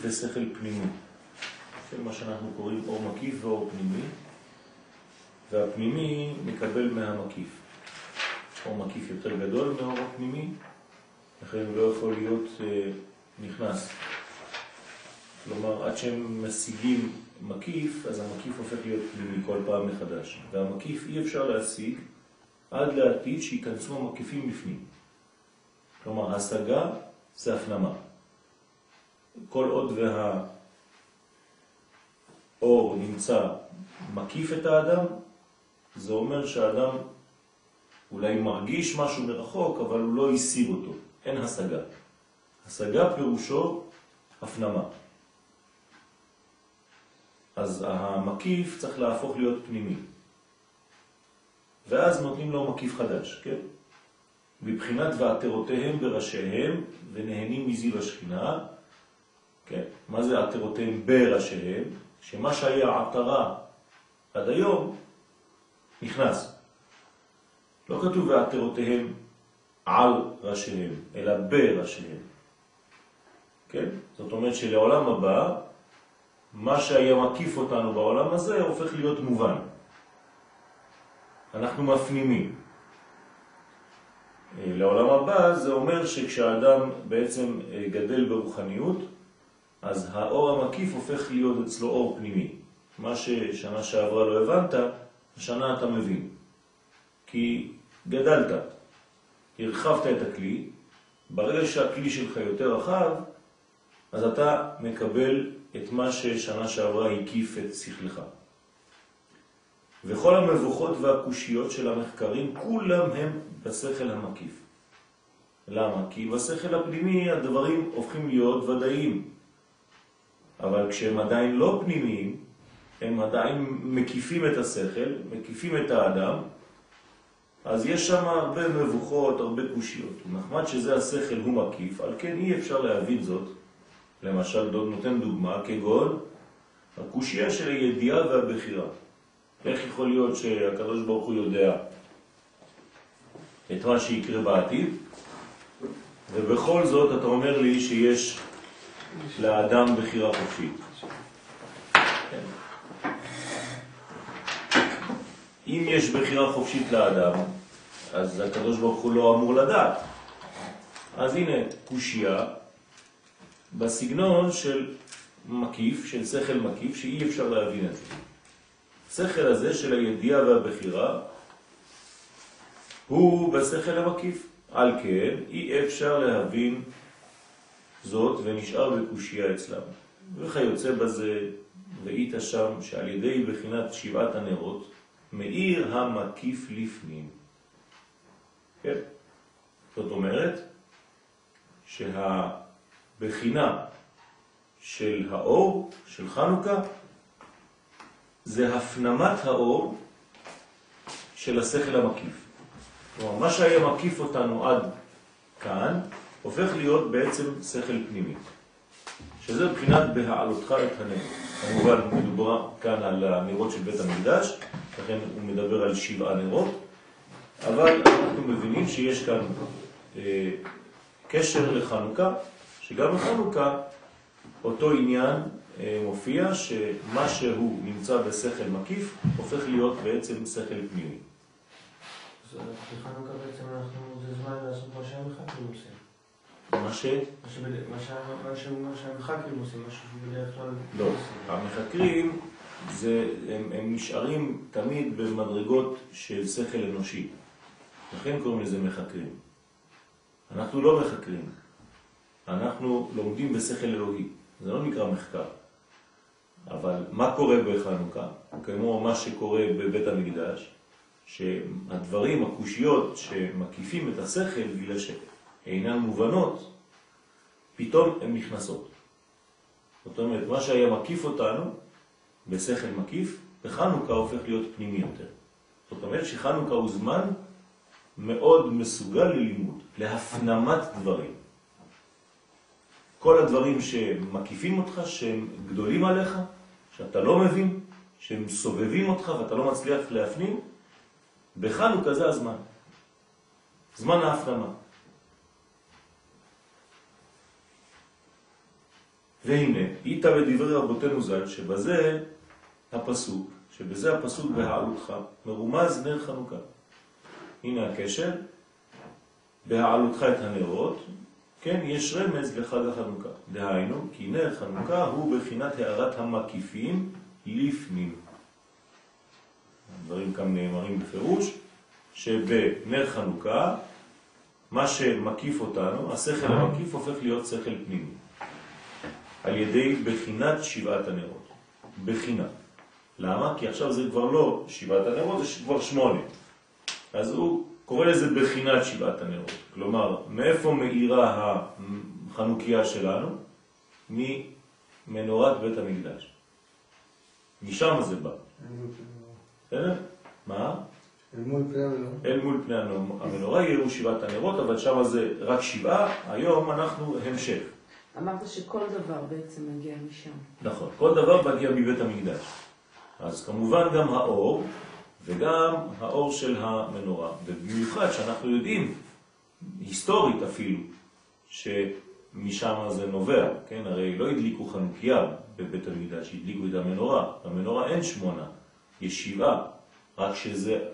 ושכל פנימי. זה מה שאנחנו קוראים אור מקיף ואור פנימי, והפנימי מקבל מהמקיף. אור מקיף יותר גדול מהאור הפנימי, לכן הוא לא יכול להיות אה, נכנס. כלומר, עד שהם משיגים מקיף, אז המקיף הופך להיות פנימי כל פעם מחדש. והמקיף אי אפשר להשיג עד לעתיד שייכנסו המקיפים בפנים. כלומר, השגה זה הפנמה. כל עוד והאור נמצא מקיף את האדם, זה אומר שהאדם אולי מרגיש משהו מרחוק, אבל הוא לא השיג אותו. אין השגה. השגה פירושו הפנמה. אז המקיף צריך להפוך להיות פנימי. ואז נותנים לו מקיף חדש, כן? מבחינת ועתרותיהם בראשיהם ונהנים מזיו השכינה, כן? מה זה עתרותיהם בראשיהם? שמה שהיה עתרה עד היום נכנס. לא כתוב ועתרותיהם על ראשיהם, אלא בראשיהם. כן? זאת אומרת שלעולם הבא, מה שהיה מקיף אותנו בעולם הזה הופך להיות מובן. אנחנו מפנימים. אה, לעולם הבא זה אומר שכשהאדם בעצם אה, גדל ברוחניות, אז האור המקיף הופך להיות אצלו אור פנימי. מה ששנה שעברה לא הבנת, השנה אתה מבין. כי גדלת, הרחבת את הכלי, ברגע שהכלי שלך יותר רחב, אז אתה מקבל את מה ששנה שעברה הקיף את שכלך. וכל המבוכות והקושיות של המחקרים, כולם הם בשכל המקיף. למה? כי בשכל הפנימי הדברים הופכים להיות ודאיים. אבל כשהם עדיין לא פנימיים, הם עדיין מקיפים את השכל, מקיפים את האדם, אז יש שם הרבה מבוכות, הרבה קושיות. נחמד שזה השכל הוא מקיף, על כן אי אפשר להבין זאת. למשל, נותן דוגמה, כגון הקושייה של הידיעה והבחירה. איך יכול להיות שהקדוש ברוך הוא יודע את מה שיקרה בעתיד, ובכל זאת אתה אומר לי שיש לאדם בחירה חופשית. אם יש בחירה חופשית לאדם, אז הקדוש ברוך הוא לא אמור לדעת. אז הנה, קושייה בסגנון של מקיף, של שכל מקיף, שאי אפשר להבין את זה. השכל הזה של הידיעה והבחירה הוא בשכל המקיף. על כן, אי אפשר להבין זאת ונשאר בקושייה אצלם. וכיוצא בזה, ראית שם שעל ידי בחינת שבעת הנרות, מאיר המקיף לפנים. כן? זאת אומרת שהבחינה של האור, של חנוכה, זה הפנמת האור של השכל המקיף. כלומר, מה שהיה מקיף אותנו עד כאן, הופך להיות בעצם שכל פנימי. שזה מבחינת בהעלותך את הנר. כמובן מדובר כאן על הנרות של בית המקדש, לכן הוא מדבר על שבעה נרות, אבל אנחנו מבינים שיש כאן אה, קשר לחנוכה, שגם בחנוכה אותו עניין אה, מופיע שמה שהוא נמצא בשכל מקיף הופך להיות בעצם שכל פנימי. אז בחנוכה בעצם אנחנו, זה זמן לעשות מה שהמחקים עושים. ש... מה שהמחקרים עושים, משהו שבדרך כלל... לא, המחקרים זה, הם, הם נשארים תמיד במדרגות של שכל אנושי. לכן קוראים לזה מחקרים. אנחנו לא מחקרים, אנחנו לומדים בשכל אלוהי. זה לא נקרא מחקר. אבל מה קורה בחנוכה? כמו מה שקורה בבית המקדש, שהדברים, הקושיות שמקיפים את השכל בגלל שאינן מובנות, פתאום הן נכנסות. זאת אומרת, מה שהיה מקיף אותנו בשכל מקיף, בחנוכה הופך להיות פנימי יותר. זאת אומרת שחנוכה הוא זמן מאוד מסוגל ללימוד, להפנמת דברים. כל הדברים שמקיפים אותך, שהם גדולים עליך, שאתה לא מבין, שהם סובבים אותך ואתה לא מצליח להפנים, בחנוכה זה הזמן. זמן ההפנמה. והנה, איתה בדברי רבותינו ז"ל, שבזה הפסוק, שבזה הפסוק בהעלותך, מרומז נר חנוכה. הנה הקשר, בהעלותך את הנרות, כן, יש רמז לחג החנוכה. דהיינו, כי נר חנוכה הוא בחינת הערת המקיפים לפנים. הדברים כאן נאמרים בפירוש, שבנר חנוכה, מה שמקיף אותנו, השכל המקיף הופך להיות שכל פנימי. על ידי בחינת שבעת הנרות. בחינה. למה? כי עכשיו זה כבר לא שבעת הנרות, זה כבר שמונה. אז הוא קורא לזה בחינת שבעת הנרות. כלומר, מאיפה מאירה החנוכיה שלנו? ממנורת בית המקדש. משם זה בא. בסדר? מה? אל מול פני המנורה. אל מול פני המנורה יראו שבעת הנרות, אבל שם זה רק שבעה, היום אנחנו המשך. אמרת שכל דבר בעצם מגיע משם. נכון, כל דבר מגיע מבית המקדש. אז כמובן גם האור וגם האור של המנורה. ובמיוחד שאנחנו יודעים, היסטורית אפילו, שמשם זה נובע, כן? הרי לא הדליקו חנוכיה בבית המקדש, הדליקו את המנורה. במנורה אין שמונה, יש שבעה, רק שזה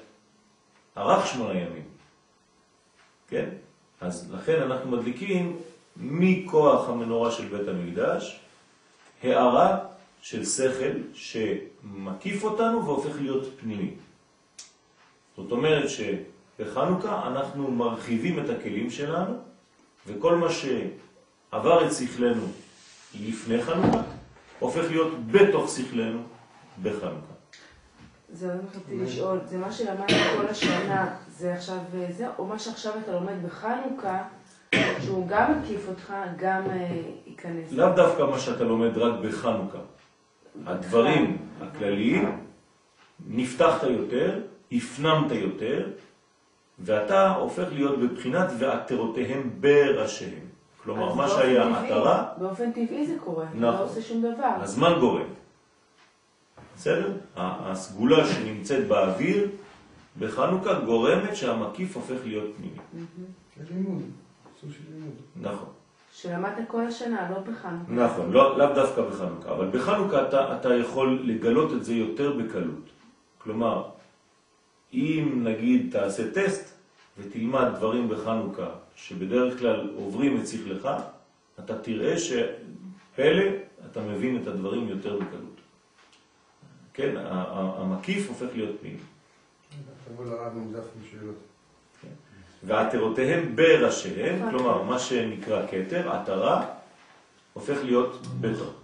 ארך שמונה ימים. כן? אז לכן אנחנו מדליקים מכוח המנורה של בית המקדש, הערה של שכל שמקיף אותנו והופך להיות פנימי. זאת אומרת שבחנוכה אנחנו מרחיבים את הכלים שלנו, וכל מה שעבר את שכלנו לפני חנוכה, הופך להיות בתוך שכלנו בחנוכה. זה מה רציתי לשאול, זה מה שלמדת כל השנה, זה עכשיו זה, או מה שעכשיו אתה לומד בחנוכה, שהוא גם מקיף אותך, גם אה, ייכנס. לאו דווקא מה שאתה לומד רק בחנוכה. הדברים הכלליים, נפתחת יותר, הפנמת יותר, ואתה הופך להיות בבחינת ועטרותיהם בראשיהם. כלומר, אז מה שהיה עטרה, באופן טבעי זה קורה, אתה נכון. לא עושה שום דבר. הזמן גורם. בסדר? ה- הסגולה שנמצאת באוויר בחנוכה גורמת שהמקיף הופך להיות פנימי. זה לימוד, סוג של לימוד. נכון. שלמדת כל השנה, לא בחנוכה. נכון, לא, לאו דווקא בחנוכה, אבל בחנוכה אתה, אתה יכול לגלות את זה יותר בקלות. כלומר, אם נגיד תעשה טסט ותלמד דברים בחנוכה שבדרך כלל עוברים את שכלך, אתה תראה שפלא אתה מבין את הדברים יותר בקלות. כן, המקיף הופך להיות פנימי. תבוא לרב עם דף עם שאלות. ועטרותיהם בראשיהם, כלומר מה שנקרא כתר, עטרה, הופך להיות בתוך.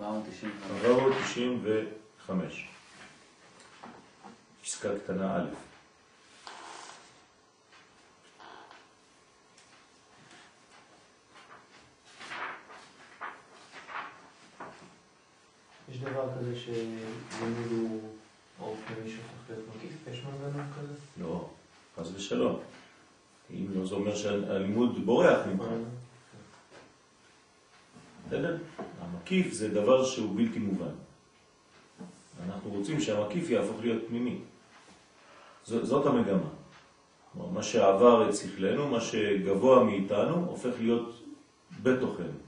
495. 495. פסקה קטנה א'. יש דבר כזה שלימוד הוא אור פנימי שהופך להיות מקיף? יש מנגנון כזה? לא, חס ושלום. אם לא, זה אומר שהלימוד בורח ממך. בסדר? המקיף זה דבר שהוא בלתי מובן. אנחנו רוצים שהמקיף יהפוך להיות פנימי. זאת המגמה. מה שעבר את שכלנו, מה שגבוה מאיתנו, הופך להיות בתוכנו.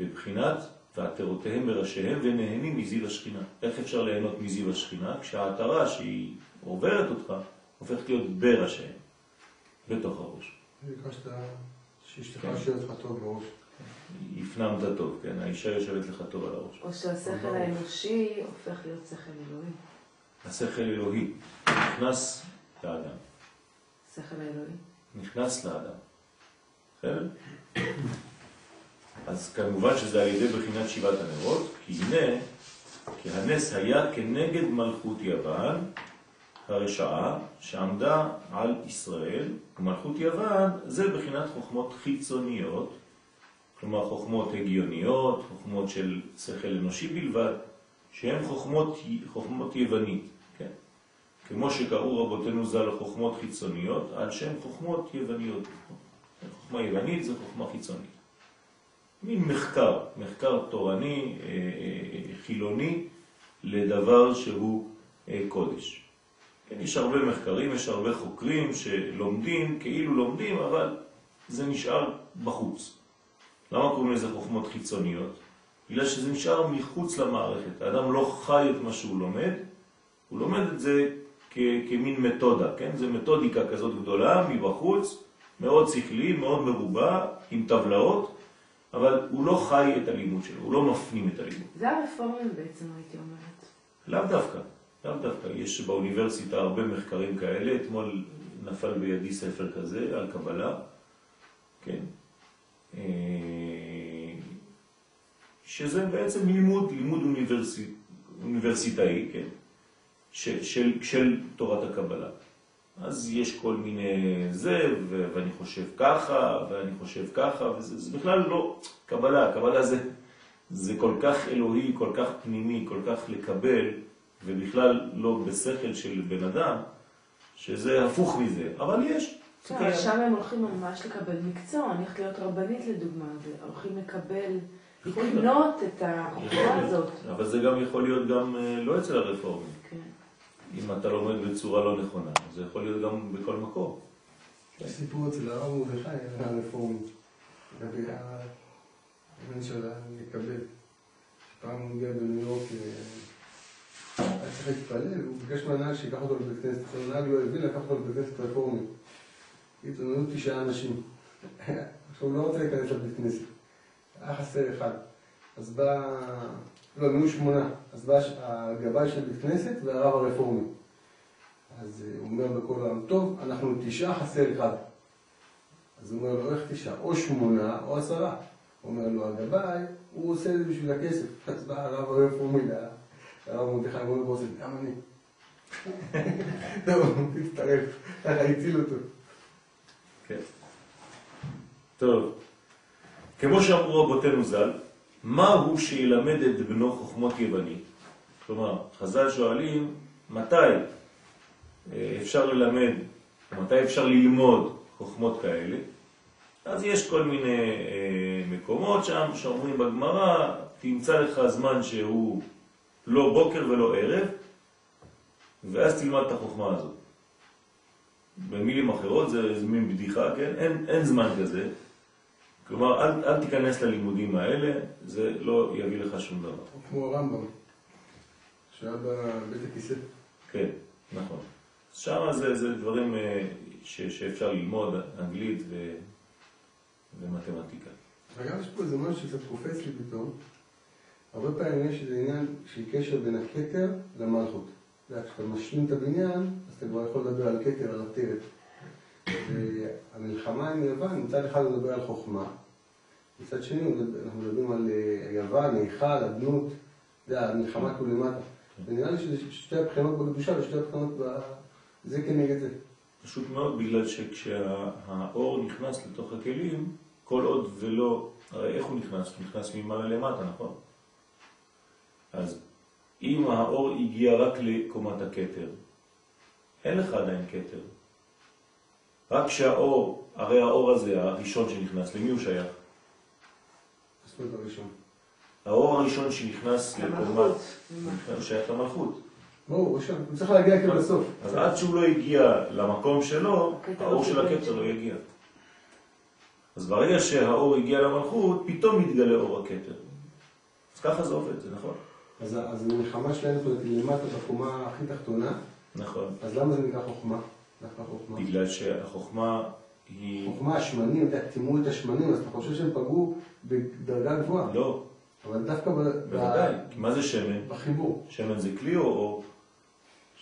בבחינת ועטרותיהם בראשיהם ונהנים מזיו השכינה. איך אפשר ליהנות מזיו השכינה? כשהעטרה שהיא עוברת אותך, הופכת להיות בראשיהם, בתוך הראש. ביקשת שאשתך כן. יושבת לך טוב בראש. הפנמת טוב, כן? האישה יושבת לך טוב על הראש. או שהשכל האנושי הופך להיות שכל אלוהי. השכל אלוהי נכנס לאדם. שכל האלוהי. נכנס לאדם. בסדר? אז כמובן שזה על ידי בחינת שבעת הנרות, כי הנה, כי הנס היה כנגד מלכות יוון הרשעה שעמדה על ישראל, ומלכות יוון זה בחינת חוכמות חיצוניות, כלומר חוכמות הגיוניות, חוכמות של שכל אנושי בלבד, שהן חוכמות, חוכמות יוונית, כן? כמו שקראו רבותינו ז"ל חוכמות חיצוניות, על שם חוכמות יווניות. חוכמה יוונית זה חוכמה חיצונית. מין מחקר, מחקר תורני, אה, אה, חילוני, לדבר שהוא אה, קודש. כן, יש הרבה מחקרים, יש הרבה חוקרים שלומדים, כאילו לומדים, אבל זה נשאר בחוץ. למה קוראים לזה חוכמות חיצוניות? בגלל שזה נשאר מחוץ למערכת. האדם לא חי את מה שהוא לומד, הוא לומד את זה כ- כמין מתודה, כן? זה מתודיקה כזאת גדולה מבחוץ, מאוד שכלי, מאוד מרובה, עם טבלאות, אבל הוא לא חי את הלימוד שלו, הוא לא מפנים את הלימוד. זה הרפורמים בעצם, הייתי אומרת. לאו דווקא, לאו דווקא. יש באוניברסיטה הרבה מחקרים כאלה. אתמול נפל בידי ספר כזה על קבלה, כן? אה, שזה בעצם לימוד, לימוד אוניברסי, אוניברסיטאי, כן? של, של, של תורת הקבלה. אז יש כל מיני זה, ו- ואני חושב ככה, ואני חושב ככה, וזה זה בכלל לא קבלה. קבלה זה, זה כל כך אלוהי, כל כך פנימי, כל כך לקבל, ובכלל לא בשכל של בן אדם, שזה הפוך מזה. אבל יש. כן. אבל שם הם הולכים ממש לקבל מקצוע, אני הולכת להיות רבנית לדוגמה, והולכים לקבל. לקנות את החוכמה הזאת. אבל זה גם יכול להיות גם אה, לא אצל הרפורמים. כן. אם אתה לומד בצורה לא נכונה, זה יכול להיות גם בכל מקום. יש סיפור אצל הרב מרדכי, הרפורמי, לגבי של לקבל. פעם הוא הגיע בניו יורק, אה, היה צריך להתפלל, הוא ביקש מהנהג שיקח אותו לבית כנסת. הנהג לא הבין, לקח אותו לבית כנסת רפורמי. היו תשעה אנשים. עכשיו הוא לא רוצה להיכנס לבית כנסת. היה חסר אחד. אז בא... לא, הם שמונה. אז בא הגבאי של בית כנסת והרב הרפורמי. אז אה, הוא אומר בקול העם, טוב, אנחנו תשעה חסר אחד. אז הוא אומר לו, איך תשעה? או שמונה או עשרה. אומר לו, הגבאי, הוא עושה את זה בשביל הכסף. אז בא הרב הרפורמי, הרב מרדכי, אומר, בוא, גם אני. טוב, הוא מצטרף, ככה הציל אותו. כן. טוב, כמו שאמרו רבותינו ז"ל, מה הוא שילמד את בנו חוכמות יוונית? כלומר, חז"ל שואלים, מתי אה, אפשר ללמד, מתי אפשר ללמוד חוכמות כאלה? אז יש כל מיני אה, מקומות שם שאומרים בגמרא, תמצא לך זמן שהוא לא בוקר ולא ערב, ואז תלמד את החוכמה הזאת. במילים אחרות זה, מין בדיחה, כן? אין, אין זמן כזה. כלומר, אל, אל תיכנס ללימודים האלה, זה לא יביא לך שום דבר. כמו הרמב"ם, שהיה בבית הכיסא. כן, נכון. שם זה, זה דברים אה, ש, שאפשר ללמוד, אנגלית ו, ומתמטיקה. וגם יש פה איזה משהו שקצת קופץ לי פתאום. הרבה פעמים יש איזה עניין של קשר בין הכתר למלכות. כשאתה משלים את הבניין, אז אתה כבר יכול לדבר על כתר, על עטרת. והמלחמה עם יוון, מצד אחד הוא מדבר על חוכמה, מצד שני אנחנו מדברים על אה, יוון, היכל, אדנות, יודע, המלחמה כאילו למטה. ונראה לי שזה שתי הבחינות בקדושה ושתי הבחינות ב... זה כנגד זה. פשוט מאוד בגלל שכשהאור נכנס לתוך הכלים, כל עוד ולא, הרי איך הוא נכנס? הוא נכנס ממעלה למטה, נכון? אז אם האור הגיע רק לקומת הכתר, אין לך עדיין כתר. רק כשהאור, הרי האור הזה, הראשון שנכנס, למי הוא שייך? האור הראשון שנכנס לקומת. הוא שייך למלכות. ברור, ראשון. הוא צריך להגיע כאילו בסוף. אז עד שהוא לא הגיע למקום שלו, האור לא של הכתר שם. לא יגיע. אז ברגע שהאור הגיע למלכות, פתאום מתגלה אור הכתר. אז ככה זה עובד, זה נכון. אז, אז המלחמה שלהם זאת למטה בקומה הכי תחתונה, נכון. אז למה זה נקרא חוכמה? דווקא חוכמה. בגלל שהחוכמה היא... חוכמה, השמנים, אתה יודע, טימאו את השמנים, אז אתה חושב שהם פגעו בדרגה גבוהה. לא, אבל דווקא ב, ב, בוודאי. כי מה זה שמן? בחיבור. שמן זה כלי או אור?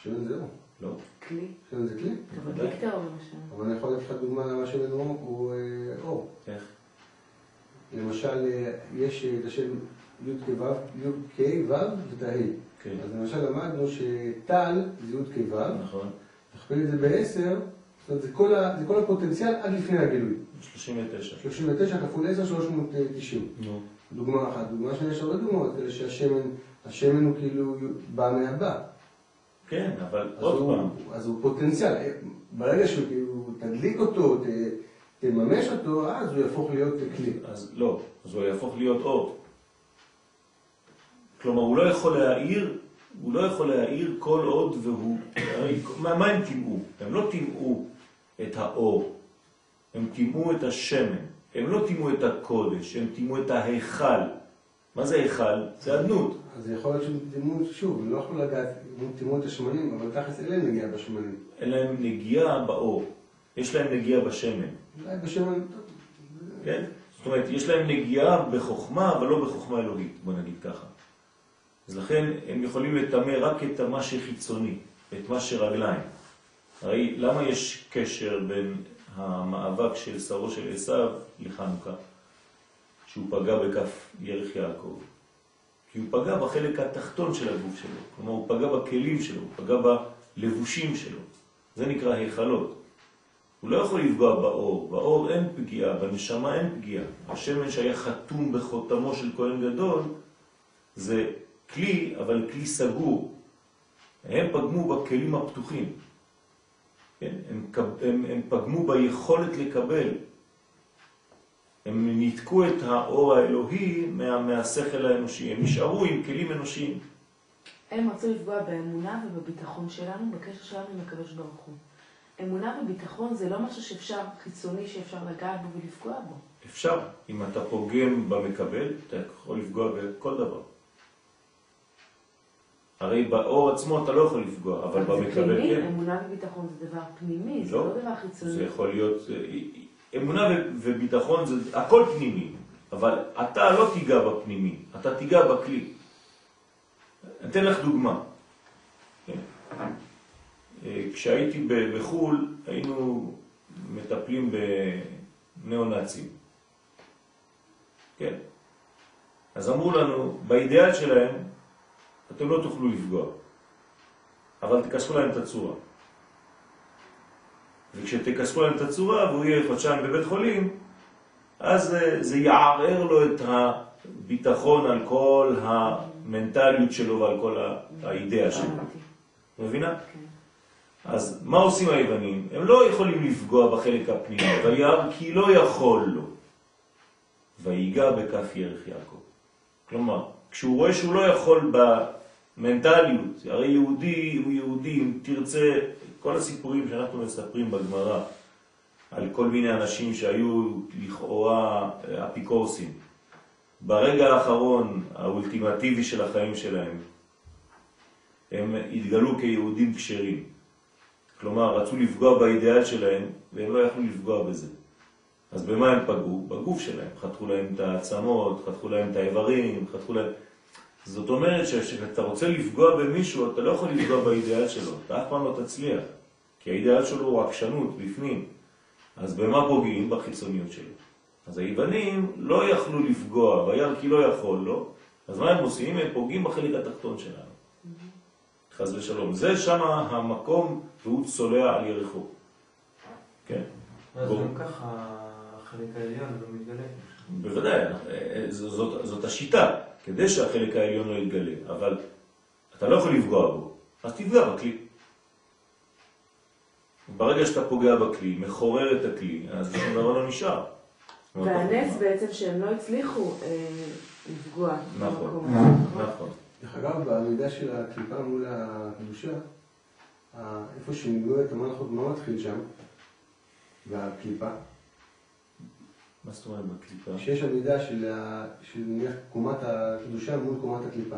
שמן זה אור. לא. כלי. שמן זה כלי. אבל בוודאי. דיקטר למשל. אבל אני יכול לתת לך דוגמה למה שמן אור הוא אה, אור. איך? למשל, אה, יש אה, את השם י"ק ו', י"ק ו' ואת ה-ה'. כן. אז למשל למדנו שטל זה י"ק ו', נכון. תכפיל את זה בעשר, זאת אומרת, זה כל, ה, זה כל הפוטנציאל עד לפני הגילוי. 39. 39 כפול 10, 390. נו. דוגמה אחת. דוגמה שנייה, יש הרבה דוגמאות כאלה שהשמן, השמן הוא כאילו בא מהבא. כן, אבל עוד הוא- פעם, אז הוא פוטנציאל. ברגע שהוא כאילו, תדליק אותו, ת- תממש אותו, אז הוא יהפוך להיות כלי. אז לא, אז הוא יהפוך להיות אור. כלומר, הוא לא יכול להעיר, הוא לא יכול להעיר כל עוד והוא... מה, מה הם טימאו? הם לא טימאו את האור, הם טימאו את השמן, הם לא טימאו את הקודש, הם טימאו את ההיכל. מה זה היכל? זה אדנות. אז יכול להיות שהם טימאו, שוב, הם לא יכלו לגעת, הם טימאו את השמנים, אבל תכלס אין להם נגיעה בשמנים. אין להם נגיעה באור, יש להם נגיעה בשמן. אולי בשמן, כן? זאת אומרת, יש להם נגיעה בחוכמה, אבל לא בחוכמה אלוהית, בוא נגיד ככה. אז לכן הם יכולים לטמא רק את מה שחיצוני, את מה שרגליים. הרי למה יש קשר בין המאבק של שרו של עשיו לחנוכה, שהוא פגע בכף ירך יעקב? כי הוא פגע בחלק התחתון של הגוף שלו, כלומר הוא פגע בכלים שלו, הוא פגע בלבושים שלו. זה נקרא היכלות. הוא לא יכול לפגוע באור, באור אין פגיעה, בנשמה אין פגיעה. השמן שהיה חתום בחותמו של כהן גדול זה כלי, אבל כלי סגור. הם פגמו בכלים הפתוחים. כן? הם, הם, הם פגמו ביכולת לקבל. הם ניתקו את האור האלוהי מה, מהשכל האנושי. הם נשארו עם כלים אנושיים. הם רצו לפגוע באמונה ובביטחון שלנו, בקשר שלנו עם הקדוש ברוך הוא. אמונה וביטחון זה לא משהו שאפשר, חיצוני שאפשר לגעת בו ולפגוע בו. אפשר, אם אתה פוגם במקבל, אתה יכול לפגוע בכל דבר. הרי באור עצמו אתה לא יכול לפגוע, אבל במקבל כן. אמונה וביטחון זה דבר פנימי, זה לא. לא דבר חיצוני. זה יכול להיות, אמונה ו- וביטחון זה הכל פנימי, אבל אתה לא תיגע בפנימי, אתה תיגע בכלי. אני אתן לך דוגמה. כן? אה, כשהייתי בחו"ל היינו מטפלים בניאו-נאצים. כן. אז אמרו לנו, באידאל שלהם אתם לא תוכלו לפגוע, אבל תכסחו להם את הצורה. וכשתכסחו להם את הצורה והוא יהיה חודשיים בבית חולים, אז זה יערער לו את הביטחון על כל המנטליות שלו ועל כל האידאה שלו. מבינה? כן. אז מה עושים היוונים? הם לא יכולים לפגוע בחלק הפנימי, וירא כי לא יכול לו. ויגע בכף ירך יעקב. כלומר, כשהוא רואה שהוא לא יכול במנטליות, הרי יהודי הוא יהודי, אם תרצה, כל הסיפורים שאנחנו מספרים בגמרא, על כל מיני אנשים שהיו לכאורה אה, אפיקורסים, ברגע האחרון, האולטימטיבי של החיים שלהם, הם התגלו כיהודים כשרים. כלומר, רצו לפגוע באידאל שלהם, והם לא יכלו לפגוע בזה. אז במה הם פגעו? בגוף שלהם. חתכו להם את העצמות, חתכו להם את האיברים, חתכו להם... זאת אומרת שכשאתה רוצה לפגוע במישהו, אתה לא יכול לפגוע באידאל שלו, אתה אף פעם לא תצליח. כי האידאל שלו הוא עקשנות, בפנים. אז במה פוגעים? בחיצוניות שלו. אז היוונים לא יכלו לפגוע, וירא כי לא יכול לו, אז מה הם עושים? הם פוגעים בחלק התחתון שלנו. חז ושלום. זה שם המקום והוא צולע על ירחו. כן, אז. גם ככה החלק העליון לא מתגלה. בוודאי, אה, זאת, זאת השיטה, כדי שהחלק העליון לא יתגלה, אבל אתה לא יכול לפגוע בו, אז תפגע בכלי. ברגע שאתה פוגע בכלי, מחורר את הכלי, אז שום דבר לא נשאר. והנס בעצם שהם לא הצליחו אה, לפגוע נכון. במקום הזה. נכון. דרך אגב, בעמידה של הקליפה מול הקדושה, איפה שניגעו את המלכות, מה מתחיל שם? בקליפה. מה זאת אומרת בקליפה? שיש עמידה של, של נניח קומת הקדושה מול קומת הקליפה.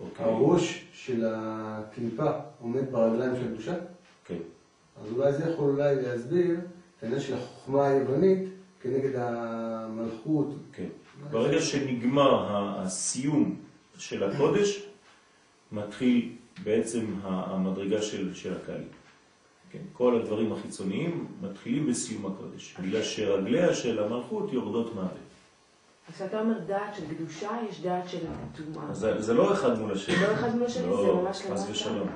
אוקיי. הראש של הקליפה עומד ברגליים של הקדושה, כן. אז אולי זה יכול אולי להסביר את העניין של החוכמה היוונית כנגד המלכות. כן. ברגע שנגמר הסיום של הקודש, מתחיל בעצם המדרגה של, של הקהלים. כן? כל הדברים החיצוניים מתחילים בסיום הקודש, בגלל שרגליה של המלכות יורדות מוות. אז כשאתה אומר דעת של קדושה, יש דעת של טומאה. זה, לא אחד מול השני. זה לא אחד מול השני, לא, זה ממש חס למטה. ושלום.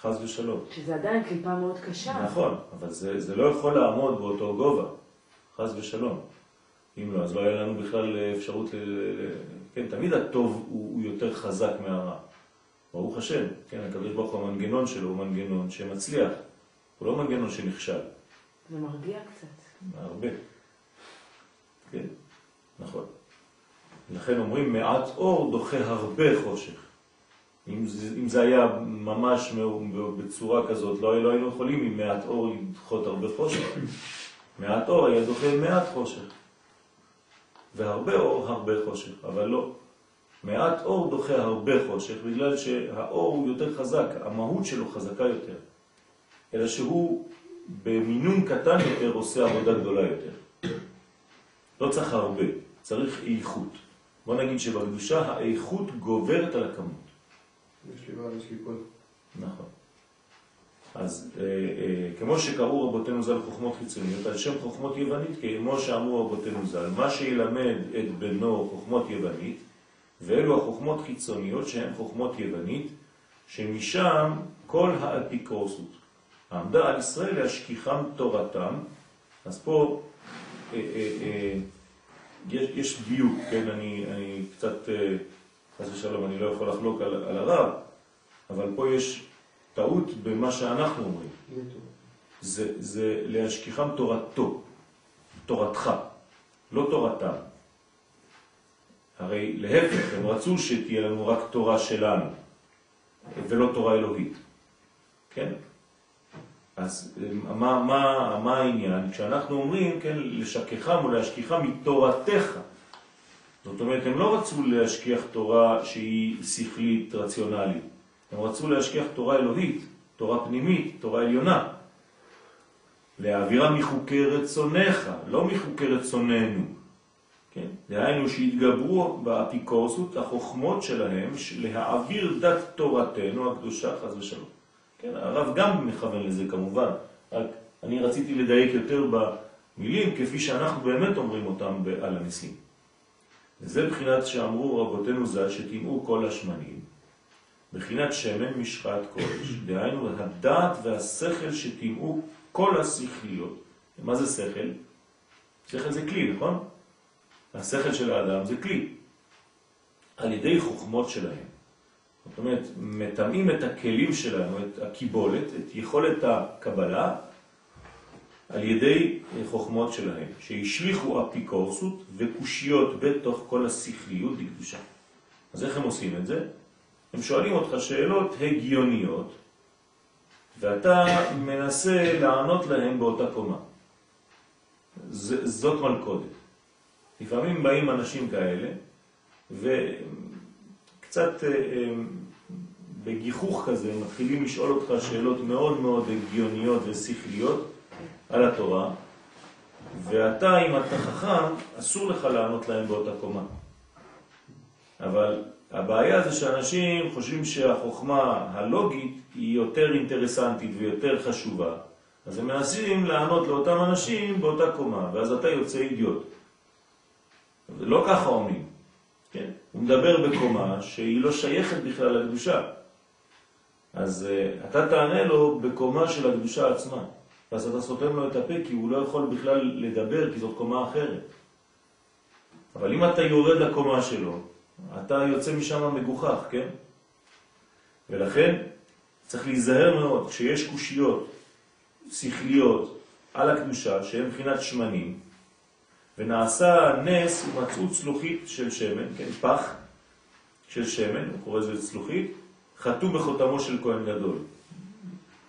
חס ושלום. שזה עדיין קליפה מאוד קשה. נכון, אבל זה, זה לא יכול לעמוד באותו גובה, חס ושלום. אם לא, אז לא היה לנו בכלל אפשרות ל... ל- כן, תמיד הטוב הוא, הוא יותר חזק מהרע. ברוך השם, כן, הקדוש ברוך הוא המנגנון שלו הוא מנגנון שמצליח, הוא לא מנגנון שנכשל, זה מרגיע קצת. הרבה. כן, נכון. לכן אומרים מעט אור דוחה הרבה חושך. אם זה, אם זה היה ממש בצורה כזאת, לא, לא היינו יכולים עם מעט אור לדחות הרבה חושך. מעט אור היה דוחה מעט חושך. והרבה אור, הרבה חושך, אבל לא. מעט אור דוחה הרבה חושך, בגלל שהאור הוא יותר חזק, המהות שלו חזקה יותר. אלא שהוא במינון קטן יותר עושה עבודה גדולה יותר. לא צריך הרבה, צריך איכות. בוא נגיד שבקדושה האיכות גוברת על הכמות. יש לי בעל, יש לי. נכון. אז אה, אה, כמו שקראו רבותינו ז"ל חוכמות חיצוניות, על שם חוכמות יוונית, כמו שאמרו רבותינו ז"ל, מה שילמד את בנו חוכמות יוונית, ואלו החוכמות חיצוניות שהן חוכמות יוונית, שמשם כל האפיקורסות עמדה על ישראל להשכיחם תורתם. אז פה אה, אה, אה, יש, יש דיוק, כן, אני, אני קצת, חס ושלום, אני לא יכול לחלוק על, על הרב, אבל פה יש טעות במה שאנחנו אומרים. זה, זה להשכיחם תורתו, תורתך, לא תורתם. הרי להפך, הם רצו שתהיה לנו רק תורה שלנו, ולא תורה אלוהית. כן? אז מה, מה, מה העניין? כשאנחנו אומרים, כן, לשכחם או להשכיחם מתורתך. זאת אומרת, הם לא רצו להשכיח תורה שהיא שכלית, רציונלית. הם רצו להשכיח תורה אלוהית, תורה פנימית, תורה עליונה. להעבירה מחוקי רצונך, לא מחוקי רצוננו. כן? דהיינו שהתגברו באפיקורסות החוכמות שלהם להעביר דת תורתנו הקדושה חז ושלום. כן, הרב גם מכוון לזה כמובן, רק אני רציתי לדייק יותר במילים כפי שאנחנו באמת אומרים אותם על הניסים. וזה בחינת שאמרו רבותינו ז"ל שטימאו כל השמנים, בחינת שמן משחת קודש, דהיינו הדעת והשכל שטימאו כל השכליות. מה זה שכל? שכל זה כלי, נכון? השכל של האדם זה כלי, על ידי חוכמות שלהם. זאת אומרת, מטמאים את הכלים שלנו, את הקיבולת, את יכולת הקבלה, על ידי חוכמות שלהם, שהשליחו אפיקורסות וקושיות בתוך כל השכליות לקדושה. אז איך הם עושים את זה? הם שואלים אותך שאלות הגיוניות, ואתה מנסה לענות להם באותה קומה. זאת מלכודת. לפעמים באים אנשים כאלה, וקצת אה, אה, בגיחוך כזה מתחילים לשאול אותך שאלות מאוד מאוד הגיוניות ושכליות על התורה, ואתה, אם אתה חכם, אסור לך לענות להם באותה קומה. אבל הבעיה זה שאנשים חושבים שהחוכמה הלוגית היא יותר אינטרסנטית ויותר חשובה, אז הם מנסים לענות לאותם אנשים באותה קומה, ואז אתה יוצא אידיוט. לא ככה אומרים, כן? הוא מדבר בקומה שהיא לא שייכת בכלל לקדושה. אז uh, אתה תענה לו בקומה של הקדושה עצמה, ואז אתה סותם לו את הפה כי הוא לא יכול בכלל לדבר כי זאת קומה אחרת. אבל אם אתה יורד לקומה שלו, אתה יוצא משם מגוחך, כן? ולכן צריך להיזהר מאוד, כשיש קושיות שכליות על הקדושה, שהן מבחינת שמנים, ונעשה נס ומצאו צלוחית של שמן, כן, פח של שמן, הוא קורא לזה צלוחית, חתום בחותמו של כהן גדול.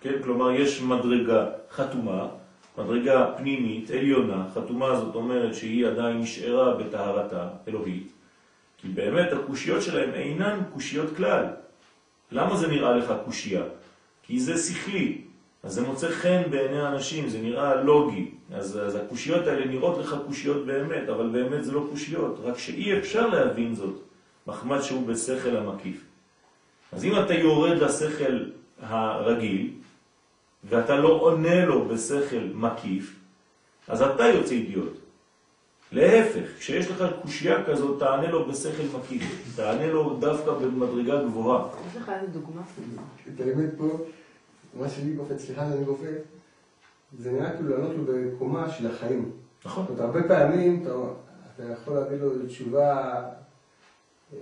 כן, כלומר יש מדרגה חתומה, מדרגה פנימית, עליונה, חתומה זאת אומרת שהיא עדיין נשארה בטהרתה אלוהית, כי באמת הקושיות שלהם אינן קושיות כלל. למה זה נראה לך קושייה? כי זה שכלי, אז זה מוצא חן בעיני האנשים, זה נראה לוגי. אז, אז הקושיות האלה נראות לך קושיות באמת, אבל באמת זה לא קושיות, רק שאי אפשר להבין זאת, מחמד שהוא בשכל המקיף. אז אם אתה יורד לשכל הרגיל, ואתה לא עונה לו בשכל מקיף, אז אתה יוצא אידיוט. להפך, כשיש לך קושייה כזאת, תענה לו בשכל מקיף, תענה לו דווקא במדרגה גבוהה. יש לך איזה דוגמה? את האמת פה, מה שלי קופץ, סליחה שאני קופץ, זה נראה כאילו לענות לו בקומה של החיים. נכון. זאת אומרת, הרבה פעמים אתה, אתה יכול להביא לו תשובה, אה,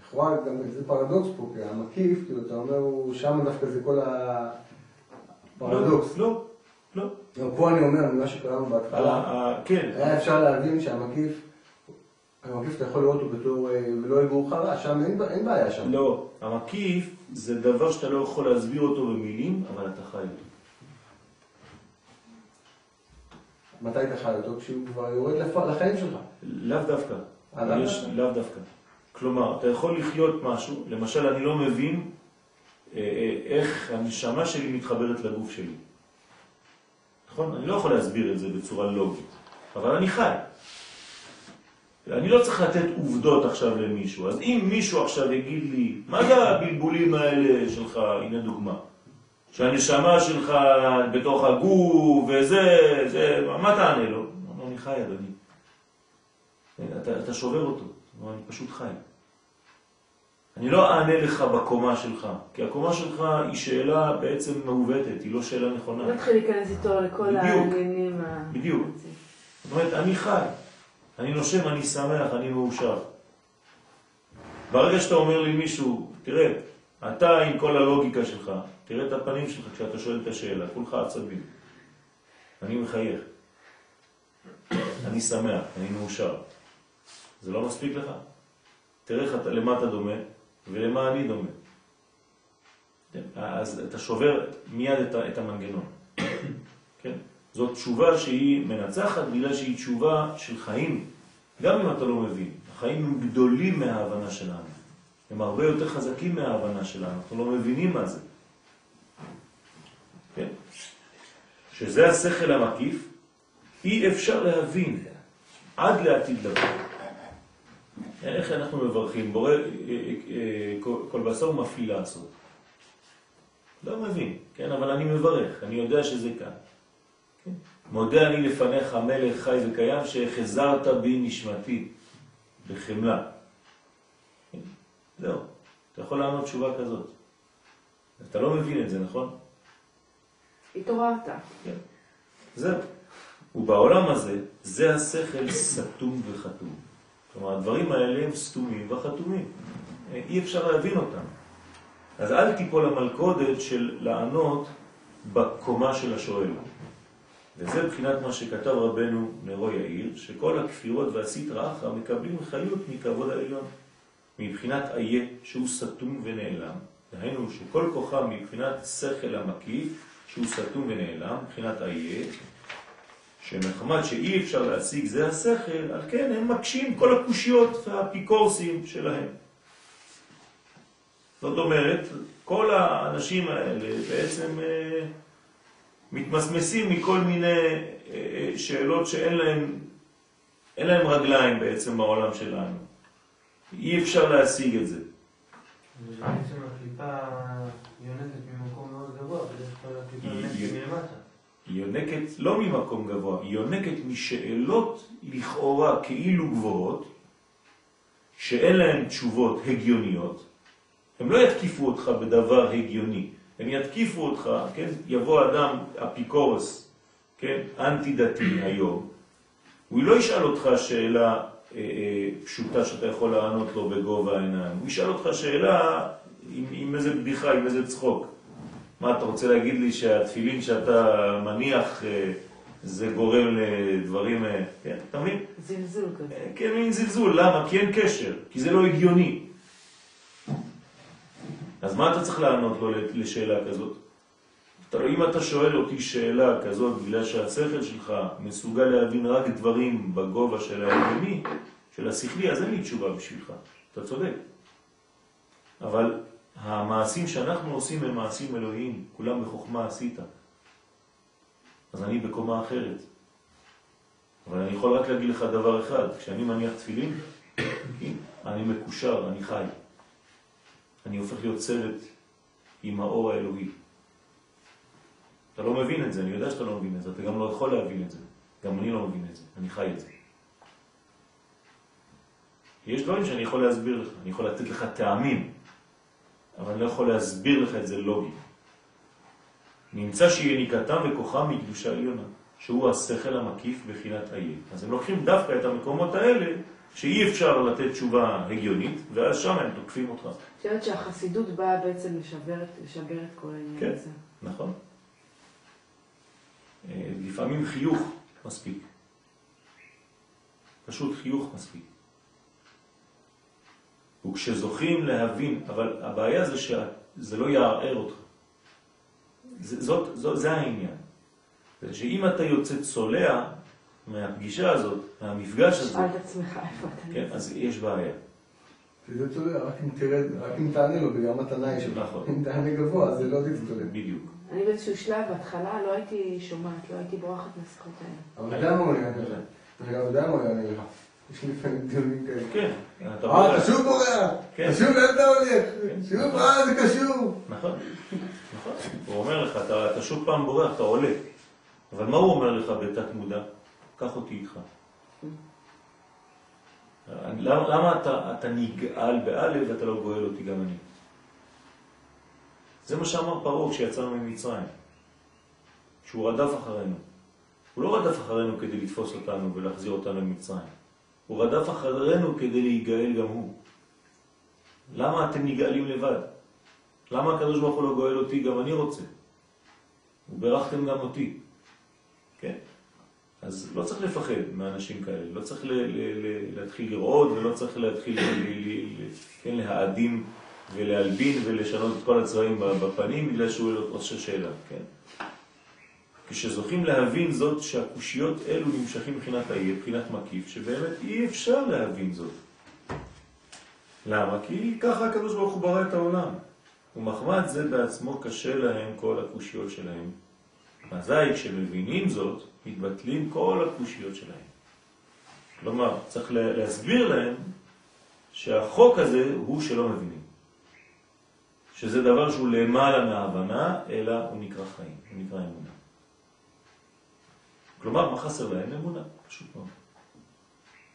לכאורה גם זה פרדוקס פה, כי המקיף, כאילו אתה אומר, הוא שם דווקא זה כל הפרדוקס. לא, לא. לא, פה אני אומר, ממה שקראנו בהתחלה, ה- ה- כן, היה אפשר להבין שהמקיף, המקיף אתה יכול לראות אותו בתור, אה, ולא יגור חרא, שם אין, אין בעיה שם. לא. המקיף זה דבר שאתה לא יכול להסביר אותו במילים, אבל אתה חי אותו. מתי אתה חי אותו? כשהוא כבר יורד לחיים שלך. לאו דווקא. אה, יש? לאו דווקא. כלומר, אתה יכול לחיות משהו, למשל, אני לא מבין אה, אה, איך הנשמה שלי מתחברת לגוף שלי. נכון? אני לא יכול להסביר את זה בצורה לוגית, אבל אני חי. אני לא צריך לתת עובדות עכשיו למישהו. אז אם מישהו עכשיו יגיד לי, מה זה הבלבולים האלה שלך, הנה דוגמה, שהנשמה שלך בתוך הגוף וזה, זה, מה תענה לו? הוא אני חי, אדוני. אתה, אתה שובר אותו, אני פשוט חי. אני לא אענה לך בקומה שלך, כי הקומה שלך היא שאלה בעצם מעוותת, היא לא שאלה נכונה. לא נתחיל להיכנס איתו לכל. העניינים ה... בדיוק. זאת אומרת, אני חי, אני נושם, אני שמח, אני מאושר. ברגע שאתה אומר לי מישהו, תראה, אתה עם כל הלוגיקה שלך, תראה את הפנים שלך כשאתה שואל את השאלה, כולך עצבים. אני מחייך. אני שמח, אני מאושר. זה לא מספיק לך? תראה אתה- למה אתה דומה ולמה אני דומה. כן? אז אתה שובר מיד את, את המנגנון. כן? זאת תשובה שהיא מנצחת בגלל שהיא תשובה של חיים, גם אם אתה לא מבין. החיים הם גדולים מההבנה שלנו. הם הרבה יותר חזקים מההבנה שלנו, אנחנו לא מבינים מה זה. כן? שזה השכל המקיף, אי אפשר להבין עד לעתיד לבוא. איך אנחנו מברכים? בורא אה, אה, כל כל בשר מפליא לעשות. לא מבין, כן? אבל אני מברך, אני יודע שזה כאן. כן? מודה אני לפניך מלך חי וקיים שהחזרת בי נשמתי בחמלה. זהו, אתה יכול לענות תשובה כזאת. אתה לא מבין את זה, נכון? התעוררת. כן. זהו. ובעולם הזה, זה השכל סתום וחתום. כלומר, הדברים האלה הם סתומים וחתומים. אי אפשר להבין אותם. אז אל תיפול המלכודת של לענות בקומה של השואל. וזה מבחינת מה שכתב רבנו נרו יאיר, שכל הכפירות והסטרא אחרא מקבלים חיות מכבוד העליון. מבחינת איה שהוא סתום ונעלם, דהיינו שכל כוחם מבחינת שכל המקיף שהוא סתום ונעלם, מבחינת איה, שמחמת שאי אפשר להשיג זה השכל, על כן הם מקשים כל הקושיות והאפיקורסים שלהם. זאת אומרת, כל האנשים האלה בעצם אה, מתמסמסים מכל מיני אה, אה, שאלות שאין להם, אין להם רגליים בעצם בעולם שלנו. אי אפשר להשיג את זה. בעצם הקליפה יונקת ממקום מאוד גבוה, בדרך כלל הקליפה היא- יונקת מלמטה. היא יונקת לא ממקום גבוה, היא יונקת משאלות לכאורה כאילו גבוהות, שאין להן תשובות הגיוניות. הם לא יתקיפו אותך בדבר הגיוני, הם יתקיפו אותך, כן? יבוא אדם אפיקורס, כן? אנטי דתי היום, הוא לא ישאל אותך שאלה אה, אה, פשוטה שאתה יכול לענות לו בגובה העיניים, הוא ישאל אותך שאלה עם, עם איזה בדיחה, עם איזה צחוק. מה, אתה רוצה להגיד לי שהתפילין שאתה מניח אה, זה גורם לדברים, כן, אתה מבין? זלזול כזה. כן, מין זלזול, למה? כי אין קשר, כי זה לא הגיוני. אז מה אתה צריך לענות לו לשאלה כזאת? אם אתה שואל אותי שאלה כזאת בגלל שהשכל שלך מסוגל להבין רק דברים בגובה של ההגיוני, של השכלי, אז אין לי תשובה בשבילך. אתה צודק. אבל המעשים שאנחנו עושים הם מעשים אלוהיים, כולם בחוכמה עשית. אז אני בקומה אחרת. אבל אני יכול רק להגיד לך דבר אחד, כשאני מניח תפילין, כן, אני מקושר, אני חי. אני הופך להיות צוות עם האור האלוהי. אתה לא מבין את זה, אני יודע שאתה לא מבין את זה, אתה גם לא יכול להבין את זה. גם אני לא מבין את זה, אני חי את זה. יש דברים שאני יכול להסביר לך, אני יכול לתת לך טעמים, אבל אני לא יכול להסביר לך את זה לוגי. נמצא שיניקתם וכוחם מקדושה עליונה, שהוא השכל המקיף בחינת איה. אז הם לוקחים דווקא את המקומות האלה שאי אפשר לתת תשובה הגיונית, ואז שם הם תוקפים אותך. את יודעת שהחסידות באה בעצם לשבר את, כל העניין כן. הזה. נכון? אה, לפעמים חיוך מספיק. פשוט חיוך מספיק. וכשזוכים להבין, אבל הבעיה זה שזה לא יערער אותך. זה, זאת, זאת, זה העניין. זה שאם אתה יוצא צולע מהפגישה הזאת, מהמפגש הזה, שאל את עצמך איפה אתה כן, נמצא. אז יש בעיה. תדע צולע, רק אם תרד, רק אם תענה לו בגלל מתנאי שלו. נכון. אם תענה גבוה, אז זה לא תצטולע. בדיוק. אני באיזשהו שלב, בהתחלה, לא הייתי שומעת, לא הייתי בורחת מהשיחות האלה. אבל אתה יודע מה הוא יענה לך? אתה יודע מה הוא יענה לך? יש לי לפעמים דיונים כאלה. כן, אתה אה. אתה שוב בורח! כן. אתה שוב לאן אתה הולך? כן. שוב, אה, זה קשור! נכון, נכון. הוא אומר לך, אתה, אתה שוב פעם בורח, אתה עולה. אבל מה הוא אומר לך בתת מודע? קח אותי איתך. למה, למה אתה, אתה נגאל באלף ואתה לא גואל אותי גם אני? זה מה שאמר פרעה כשיצאנו ממצרים. כשהוא רדף אחרינו. הוא לא רדף אחרינו כדי לתפוס אותנו ולהחזיר אותנו למצרים. הוא רדף אחרינו כדי להיגאל גם הוא. למה אתם נגאלים לבד? למה הקדוש ברוך הוא לא גואל אותי? גם אני רוצה. וברכתם גם אותי. אז לא צריך לפחד מאנשים כאלה, לא צריך להתחיל לרעוד ולא צריך להתחיל כן, להאדים ולהלבין ולשנות את כל הצבעים בפנים בגלל שהוא עושה שאלה, כן? כשזוכים להבין זאת שהקושיות אלו נמשכים מבחינת האי, מבחינת מקיף, שבאמת אי אפשר להבין זאת. למה? כי ככה הקדוש ברוך הוא ברא את העולם. ומחמד זה בעצמו קשה להם כל הקושיות שלהם. אזי כשמבינים זאת, מתבטלים כל הקושיות שלהם. כלומר, צריך לה- להסביר להם שהחוק הזה הוא שלא מבינים. שזה דבר שהוא למעלה מההבנה, אלא הוא נקרא חיים, הוא נקרא אמונה. כלומר, מה חסר להם? אמונה, פשוט מאוד.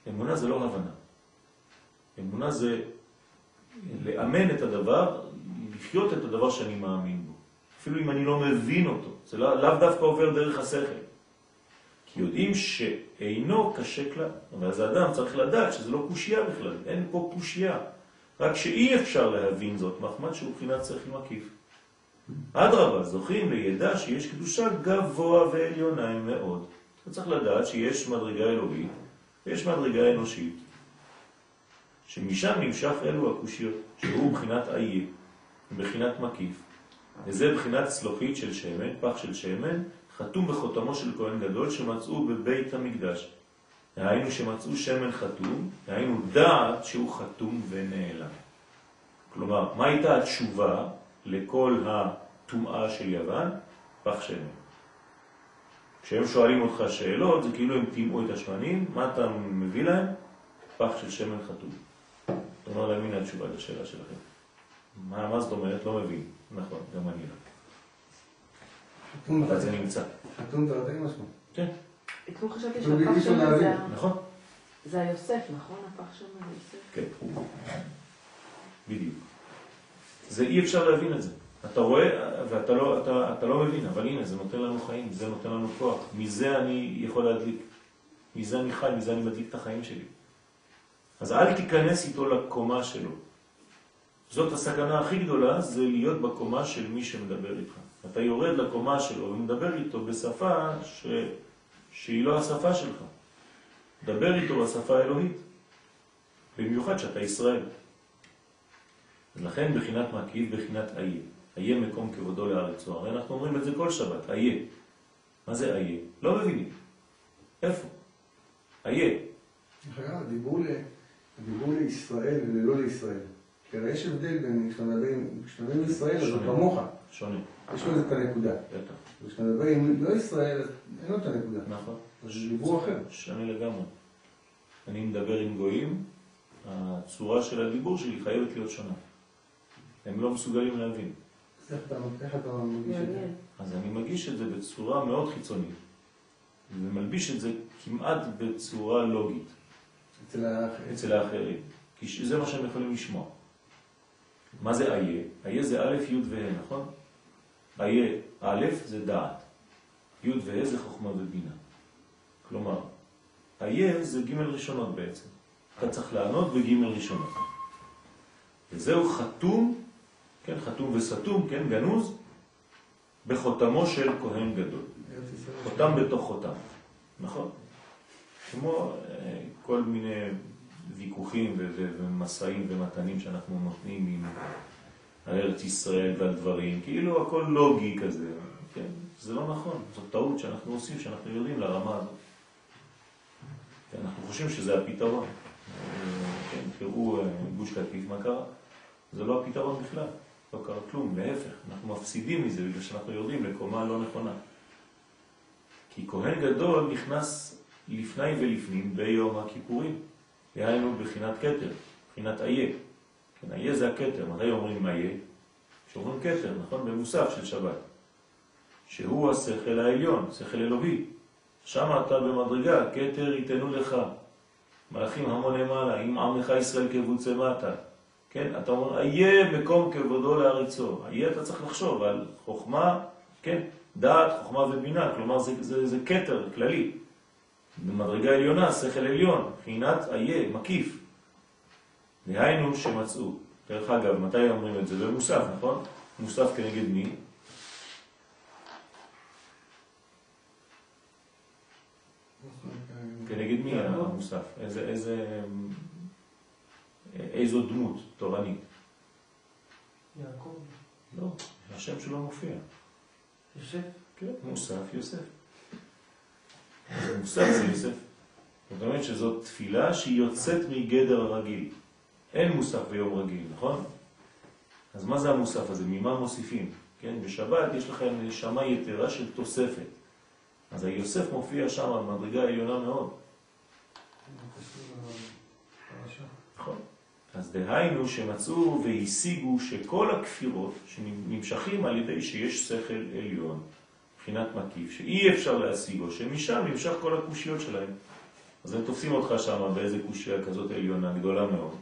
אמונה זה לא הבנה. אמונה זה לאמן את הדבר, לחיות את הדבר שאני מאמין. אפילו אם אני לא מבין אותו. זה לא, לאו דווקא עובר דרך השכל. כי יודעים שאינו קשה כלל. ואז האדם צריך לדעת שזה לא קושייה בכלל, אין פה קושייה. רק שאי אפשר להבין זאת, מחמד שהוא בחינת שכל מקיף. אדרבה, זוכים לידע שיש קדושה גבוה ועליונה מאוד. אתה צריך לדעת שיש מדרגה אלוהית ויש מדרגה אנושית, שמשם נמשך אלו הקושיות, שהוא בחינת איה, בחינת מקיף. וזה בחינת צלוחית של שמן, פח של שמן, חתום בחותמו של כהן גדול שמצאו בבית המקדש. היינו שמצאו שמן חתום, היינו דעת שהוא חתום ונעלם. כלומר, מה הייתה התשובה לכל הטומאה של יוון? פח שמן. כשהם שואלים אותך שאלות, זה כאילו הם טימאו את השמנים, מה אתה מביא להם? פח של שמן חתום. אתה אומר להם, הנה התשובה לשאלה שלכם. מה, מה זאת אומרת? לא מבין. נכון, גם אני לא. אבל זה נמצא. חתום תרתי משמע. כן, אתמול חשבתי שמן להבין. זה נכון. זה היוסף, נכון? הפח שמן זה יוסף. כן. בדיוק. זה אי אפשר להבין את זה. אתה רואה ואתה לא, אתה, אתה לא מבין, אבל הנה, זה נותן לנו חיים, זה נותן לנו כוח. מזה אני יכול להדליק. מזה אני חי, מזה אני מדליק את החיים שלי. אז אל תיכנס איתו לקומה שלו. זאת הסכנה הכי גדולה, זה להיות בקומה של מי שמדבר איתך. אתה יורד לקומה שלו ומדבר איתו בשפה ש... שהיא לא השפה שלך. דבר איתו בשפה האלוהית. במיוחד שאתה ישראל. ולכן בחינת מקיף, בחינת איה. איה מקום כבודו לארצו. הרי אנחנו אומרים את זה כל שבת, איה. מה זה איה? לא מבינים. איפה? איה. הדיבור לישראל וללא לישראל. כי הרי יש הבדל בין כשאתה מדבר עם כשאתה מדבר עם ישראל, אז הוא. כמוך. שונה. יש לו את הנקודה. בטח. וכשאתה מדבר עם לא ישראל, אז אין לו את הנקודה. נכון. אז זה דיבור אחר. שונה לגמרי. אני מדבר עם גויים, הצורה של הדיבור שלי חייבת להיות שונה. הם לא מסוגלים להבין. איך אתה- מרגיש את זה? אז אני מגיש את זה בצורה מאוד חיצונית, ומלביש את זה כמעט בצורה לוגית אצל ה... אצל האחרים, כי זה מה שהם יכולים לשמוע. מה זה איה? איה זה א', י' וה', נכון? איה, א' זה דעת, י' וה' זה חוכמה ובינה. כלומר, איה זה ג' ראשונות בעצם. אתה צריך לענות בג' ראשונה. וזהו חתום, כן, חתום וסתום, כן, גנוז, בחותמו של כהן גדול. חותם בתוך חותם, נכון? כמו אה, כל מיני ויכוחים ומסעים ומתנים שאנחנו נותנים עם על ארץ ישראל ועל דברים, כאילו הכל לוגי כזה, כן? זה לא נכון, זאת טעות שאנחנו עושים, שאנחנו יודעים לרמה הזאת. כן, אנחנו חושבים שזה הפתרון. כן, תראו אה, גוש קטיף, מה קרה? זה לא הפתרון בכלל, לא קרה כלום, להפך, אנחנו מפסידים מזה בגלל שאנחנו יורדים לקומה לא נכונה. כי כהן גדול נכנס לפני ולפנים ביום הכיפורים, דהיינו בחינת כתר, בחינת איה. כן, איה זה הכתר, מתי אומרים איה? כשאומרים כתר, נכון? במוסף של שבת. שהוא השכל העליון, שכל אלוהי. שם אתה במדרגה, כתר ייתנו לך. מלאכים המון למעלה, עם עמך ישראל כבוצה מטה. כן, אתה אומר, איה מקום כבודו להריצו. איה אתה צריך לחשוב על חוכמה, כן, דעת, חוכמה ובינה, כלומר זה, זה, זה כתר כללי. במדרגה עליונה, שכל עליון, בחינת איה, מקיף. דהיינו שמצאו. דרך אגב, מתי אומרים את זה? במוסף, נכון? מוסף כנגד מי? כנגד מי המוסף? איזה, איזה, איזו דמות תורנית? יעקב, לא, השם שלו מופיע. יוסף, כן, מוסף יוסף. אז מוסף זה יוסף. זאת אומרת שזאת תפילה שהיא יוצאת מגדר הרגיל. אין מוסף ביום רגיל, נכון? אז מה זה המוסף הזה? ממה מוסיפים? כן, בשבת יש לכם נשמה יתרה של תוספת. אז היוסף מופיע שם על מדרגה עליונה מאוד. נכון. אז דהיינו שמצאו והשיגו שכל הכפירות שנמשכים על ידי שיש שכל עליון, מבחינת מקיף, שאי אפשר להשיגו, שמשם נמשך כל הקושיות שלהם. אז הם תופסים אותך שם באיזה קושייה כזאת עליונה, גדולה מאוד.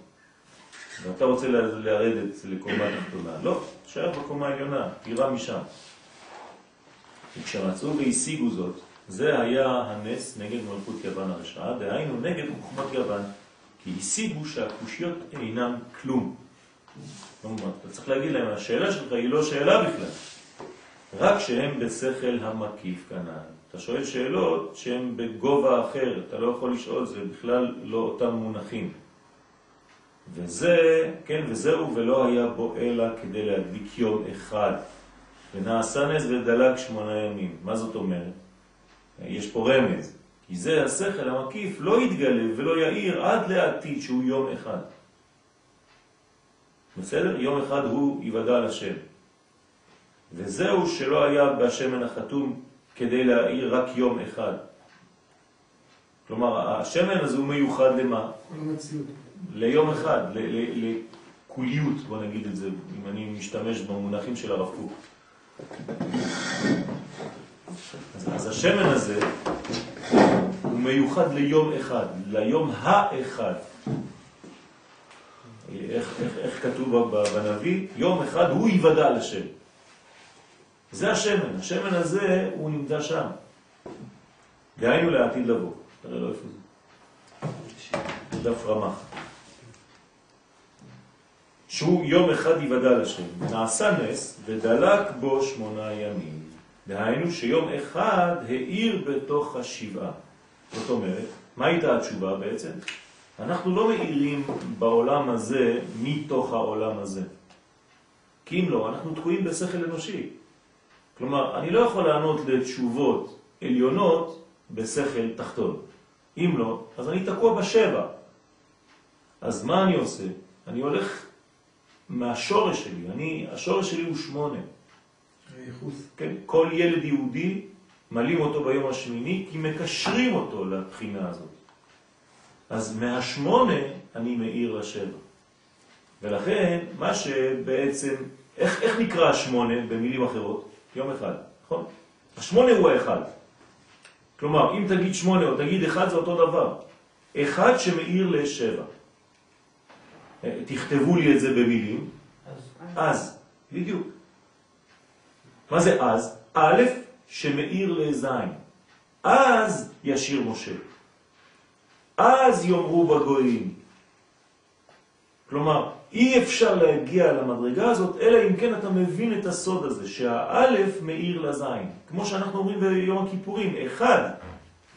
ואתה רוצה לרדת לקומה תחתונה. לא, תשאר בקומה העליונה, תירה משם. וכשמצאו והשיגו זאת, זה היה הנס נגד מלכות יוון הרשעה, דהיינו נגד חוכמת יוון, כי השיגו שהקושיות אינם כלום. כלומר, אתה צריך להגיד להם, השאלה שלך היא לא שאלה בכלל, רק שהם בשכל המקיף כנען. אתה שואל שאלות שהן בגובה אחר, אתה לא יכול לשאול, זה בכלל לא אותם מונחים. וזה, כן, וזהו ולא היה בו אלא כדי להדליק יום אחד. ונעשה נס ודלק שמונה ימים. מה זאת אומרת? יש פה רמז. כי זה השכל המקיף לא יתגלה ולא יאיר עד לעתיד שהוא יום אחד. בסדר? יום אחד הוא יוודע על השם. וזהו שלא היה בשמן החתום כדי להאיר רק יום אחד. כלומר, השמן הזה הוא מיוחד למה? כל המציאות. ליום אחד, לקוליות, בוא נגיד את זה, אם אני משתמש במונחים של הרב קוק. אז, אז השמן הזה הוא מיוחד ליום אחד, ליום האחד. איך, איך, איך כתוב בנביא? יום אחד הוא יוודע על השם. זה השמן, השמן הזה הוא נמצא שם. דהיינו לעתיד לבוא. תראה לו איפה זה. דף רמח. שהוא יום אחד יוודע לשם. נעשה נס ודלק בו שמונה ימים. דהיינו שיום אחד האיר בתוך השבעה. זאת אומרת, מה הייתה התשובה בעצם? אנחנו לא מאירים בעולם הזה מתוך העולם הזה. כי אם לא, אנחנו תקועים בשכל אנושי. כלומר, אני לא יכול לענות לתשובות עליונות בשכל תחתון. אם לא, אז אני תקוע בשבע. אז מה אני עושה? אני הולך מהשורש שלי, אני, השורש שלי הוא שמונה. הייחוס. כן? כל ילד יהודי מלים אותו ביום השמיני כי מקשרים אותו לבחינה הזאת. אז מהשמונה אני מאיר לשבע. ולכן מה שבעצם, איך, איך נקרא השמונה במילים אחרות? יום אחד, נכון? השמונה הוא האחד. כלומר, אם תגיד שמונה או תגיד אחד זה אותו דבר. אחד שמאיר לשבע. אה, תכתבו לי את זה במילים. אז אז, בדיוק. מה זה אז? א', שמאיר לזין. אז ישיר משה. אז יאמרו בגויים. כלומר, אי אפשר להגיע למדרגה הזאת, אלא אם כן אתה מבין את הסוד הזה, שהאלף מאיר לזין. כמו שאנחנו אומרים ביום הכיפורים, אחד,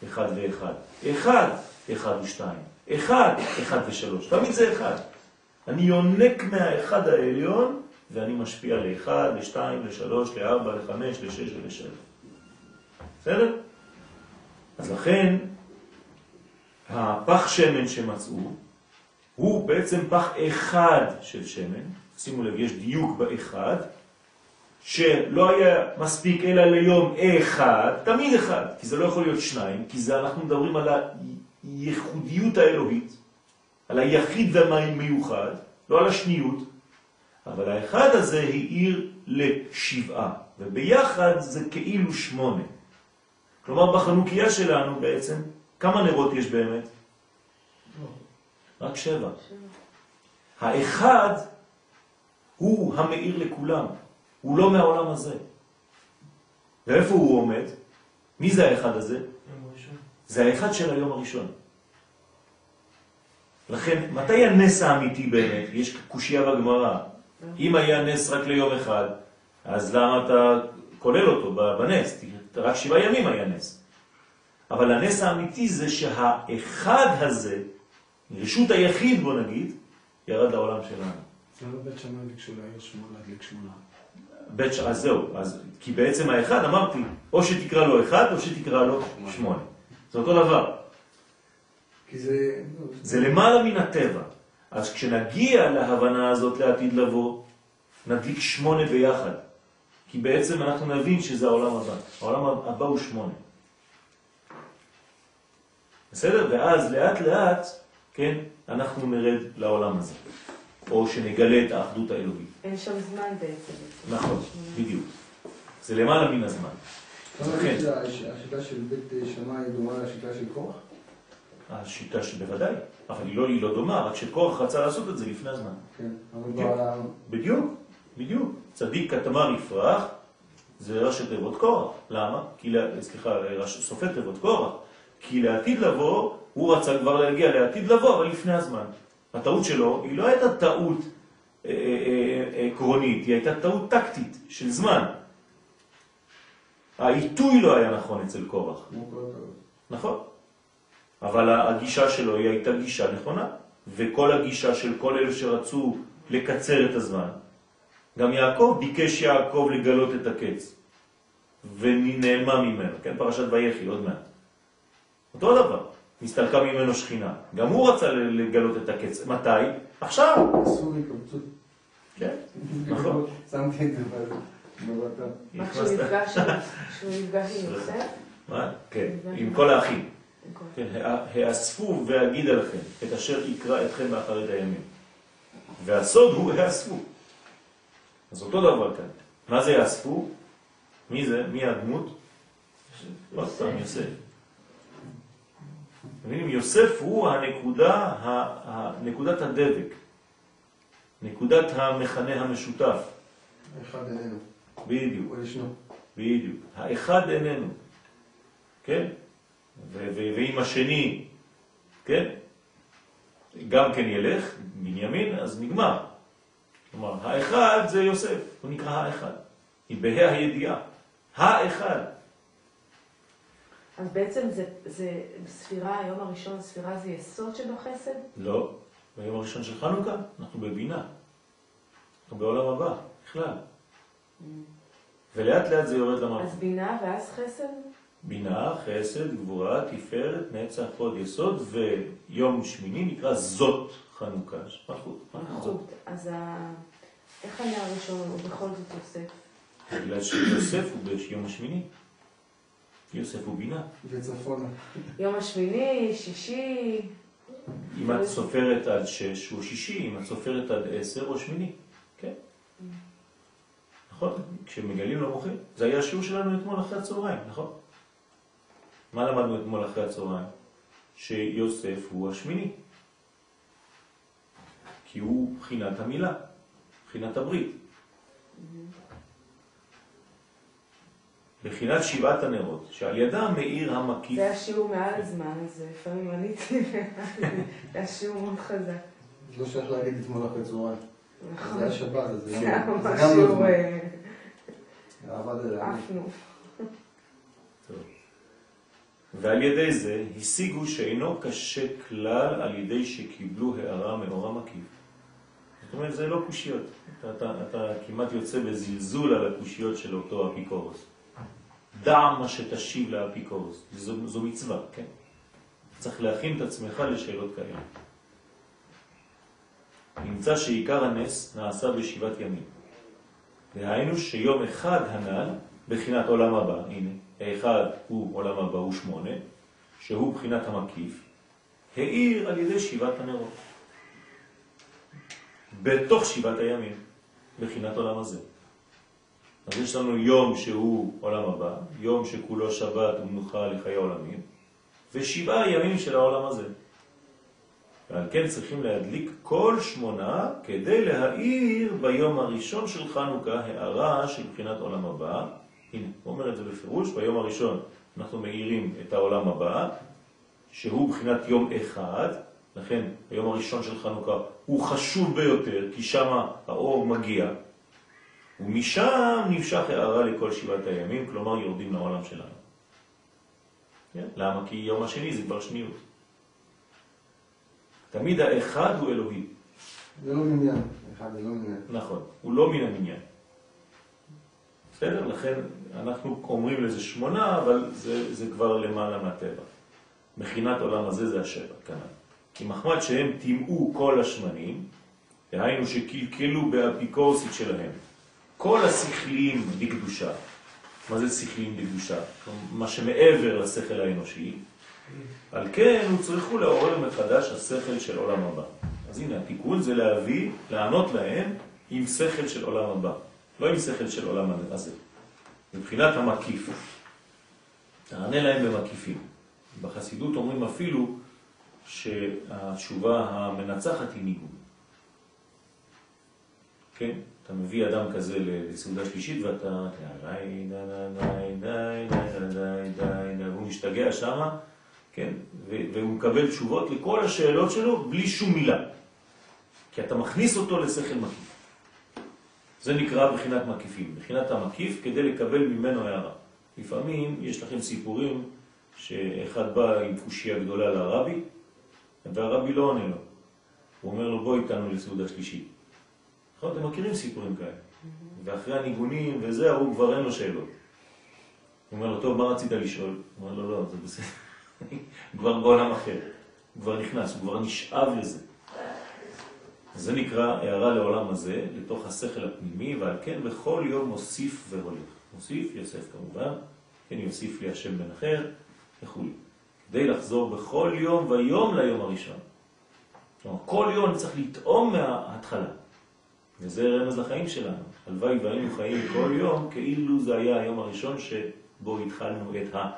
אחד ואחד, אחד, אחד ושתיים, אחד, אחד ושלוש, תמיד זה אחד. אני יונק מהאחד העליון, ואני משפיע לאחד, לשתיים, לשלוש, לארבע, לחמש, לשש ולשבע. בסדר? אז לכן, הפח שמן שמצאו, הוא בעצם פח אחד של שמן, שימו לב, יש דיוק באחד, שלא היה מספיק אלא ליום אחד, תמיד אחד, כי זה לא יכול להיות שניים, כי זה אנחנו מדברים על הייחודיות האלוהית, על היחיד והמיוחד, לא על השניות, אבל האחד הזה העיר לשבעה, וביחד זה כאילו שמונה. כלומר, בחנוכיה שלנו בעצם, כמה נרות יש באמת? רק שבע. האחד הוא המאיר לכולם, הוא לא מהעולם הזה. ואיפה הוא עומד? מי זה האחד הזה? זה האחד של היום הראשון. לכן, מתי הנס האמיתי באמת? יש קושייה בגמרא. אם היה נס רק ליום אחד, אז למה אתה כולל אותו בנס? רק שבעה ימים היה נס. אבל הנס האמיתי זה שהאחד הזה, רשות היחיד בוא נגיד, ירד לעולם שלנו. למה בית שמאי ביקשו להעיר שמונה, להדליק שמונה? בית ש... אז זהו, אז, כי בעצם האחד אמרתי, או שתקרא לו אחד או שתקרא לו שמונה. זה אותו דבר. כי זה... זה למעלה מן הטבע. אז כשנגיע להבנה הזאת לעתיד לבוא, נדליק שמונה ביחד. כי בעצם אנחנו נבין שזה העולם הבא. העולם הבא הוא שמונה. בסדר? ואז לאט לאט, כן, אנחנו נרד לעולם הזה. או שנגלה את האחדות האלוהית. אין שם זמן בעצם. נכון, בדיוק. זה למעלה מן הזמן. כן. שהשיטה של בית שמאי דומה לשיטה של קורח? השיטה שבוודאי, אבל היא לא, היא לא דומה, רק שקורח רצה לעשות את זה לפני הזמן. כן. אבל בדיוק. ב- בדיוק, בדיוק. צדיק כתמר יפרח, זה ראשי תיבות קורח. למה? כי, סליחה, ראש- סופי תיבות קורח. כי לעתיד לבוא, הוא רצה כבר להגיע לעתיד לבוא, אבל לפני הזמן. הטעות שלו היא לא הייתה טעות אה, אה, אה, עקרונית, היא הייתה טעות טקטית של זמן. העיתוי לא היה נכון אצל קורח. נכון. אבל הגישה שלו היא הייתה גישה נכונה, וכל הגישה של כל אלה שרצו לקצר את הזמן, גם יעקב ביקש יעקב לגלות את הקץ, ונעלמה ממנו, כן, פרשת ויחי, עוד מעט. אותו דבר, נסתלקה ממנו שכינה. גם הוא רצה לגלות את הקץ. מתי? עכשיו. אסור התקבצות. כן, נכון. שמתי את זה בבטה. מה כשהוא הכנסת- נפגש עם- יוסף? מה? כן, עם כל האחים. כן, האספו ואגיד עליכם את אשר יקרא אתכם באחרית הימים. והסוד הוא האספו. אז אותו דבר כאן. מה זה יאספו? מי זה? מי הדמות? עוד פעם, יוסף. מבינים? יוסף הוא הנקודה, נקודת הדבק, נקודת המכנה המשותף. אחד איננו. בדיוק. הוא ישנו. בדיוק. האחד איננו, כן? ו- ו- ואם השני, כן? גם כן ילך, בנימין, אז נגמר. כלומר, האחד זה יוסף, הוא נקרא האחד. היא בה"א הידיעה. האחד. אז בעצם זה, זה ספירה, היום הראשון, ספירה זה יסוד שבחסד? לא. ביום הראשון של חנוכה, אנחנו בבינה. אנחנו בעולם הבא, בכלל. ולאט לאט זה יורד אז למערכת. בינה ואז חסד? בינה, חסד, גבורה, תפארת, נצח, הוד, יסוד, ויום שמיני נקרא זאת חנוכה. מלכות. אז ה... איך היה הראשון הוא בכל זאת יוסף? בגלל שיוסף הוא ביום השמיני. יוסף הוא בינה. וצפונה. יום השמיני, שישי, אם את סופרת עד שש הוא שישי, אם את סופרת עד עשר הוא שמיני. כן. נכון? כשמגלים למוחים. זה היה השיעור שלנו אתמול אחרי הצהריים, נכון? מה למדנו אתמול אחרי הצהריים? שיוסף הוא השמיני. כי הוא בחינת המילה, בחינת הברית. בחינת שבעת הנרות, שעל ידה מאיר המקיף. זה היה שיעור מעל הזמן, אז לפעמים עליתי, זה היה שיעור מאוד חזק. לא שייך להגיד אתמול אחרי צהריים. זה היה שבת, אז זה גם- זה ממש גם לא זמן. אה. עפנו. ועל ידי זה השיגו שאינו קשה כלל על ידי שקיבלו הערה מאור המקיף. זאת אומרת, זה לא קושיות. אתה, אתה, אתה כמעט יוצא בזלזול על הקושיות של אותו אפיקורוס. דע מה שתשיב לאפיקורוס. זו, זו מצווה, כן? צריך להכין את עצמך לשאלות כאלה. נמצא שעיקר הנס נעשה בשבעת ימים. דהיינו שיום אחד הנ"ל, בחינת עולם הבא, הנה, האחד הוא עולם הבא, הוא שמונה, שהוא בחינת המקיף, האיר על ידי שבעת הנרות. בתוך שבעת הימים, בחינת עולם הזה. אז יש לנו יום שהוא עולם הבא, יום שכולו שבת ומנוחה לחיי עולמים, ושבעה ימים של העולם הזה. ועל כן צריכים להדליק כל שמונה כדי להאיר ביום הראשון של חנוכה הערה של בחינת עולם הבא. הנה, הוא אומר את זה בפירוש, ביום הראשון אנחנו מאירים את העולם הבא, שהוא בחינת יום אחד, לכן היום הראשון של חנוכה הוא חשוב ביותר, כי שם האור מגיע, ומשם נמשך הערה לכל שבעת הימים, כלומר יורדים לעולם שלנו. כן? למה? כי יום השני זה כבר שניות. תמיד האחד הוא אלוהי. זה לא מניין. אחד זה לא מניין. נכון, הוא לא מן המניין. בסדר? לכן אנחנו אומרים לזה שמונה, אבל זה, זה כבר למעלה מהטבע. מכינת עולם הזה זה השבע, כנ"ל. כי מחמד שהם טימאו כל השמנים, דהיינו שקלקלו באפיקורסית שלהם, כל השכליים בקדושה. מה זה שכליים בקדושה? מה שמעבר לשכל האנושי, על כן הוצרכו לעורר מחדש השכל של עולם הבא. אז הנה, התיקון זה להביא, לענות להם עם שכל של עולם הבא, לא עם שכל של עולם הזה. מבחינת המקיף. תענה להם במקיפים. בחסידות אומרים אפילו שהתשובה המנצחת היא ניגון. כן? אתה מביא אדם כזה לסעודה שלישית ואתה... והוא משתגע שמה, כן? והוא מקבל תשובות לכל השאלות שלו בלי שום מילה. כי אתה מכניס אותו לשכל מקיף. זה נקרא בחינת מקיפים. בחינת המקיף כדי לקבל ממנו הערה. לפעמים יש לכם סיפורים שאחד בא עם קושייה גדולה לרבי, והרבי לא עונה לו. הוא אומר לו בוא איתנו לסעודה שלישית. נכון, אתם מכירים סיפורים כאלה. ואחרי הניגונים וזה, הוא כבר אין לו שאלות. הוא אומר לו, טוב, מה רצית לשאול? הוא אומר לו, לא, זה בסדר. כבר בעולם אחר. הוא כבר נכנס, הוא כבר נשאב לזה. זה נקרא הערה לעולם הזה, לתוך השכל הפנימי, ועל כן בכל יום מוסיף והולך. מוסיף, יוסף כמובן, כן, יוסיף לי השם בן אחר, וכו'. כדי לחזור בכל יום ויום ליום הראשון. כלומר, כל יום צריך לטעום מההתחלה. וזה רמז לחיים שלנו. הלוואי והיינו חיים כל יום כאילו זה היה היום הראשון שבו התחלנו את ה...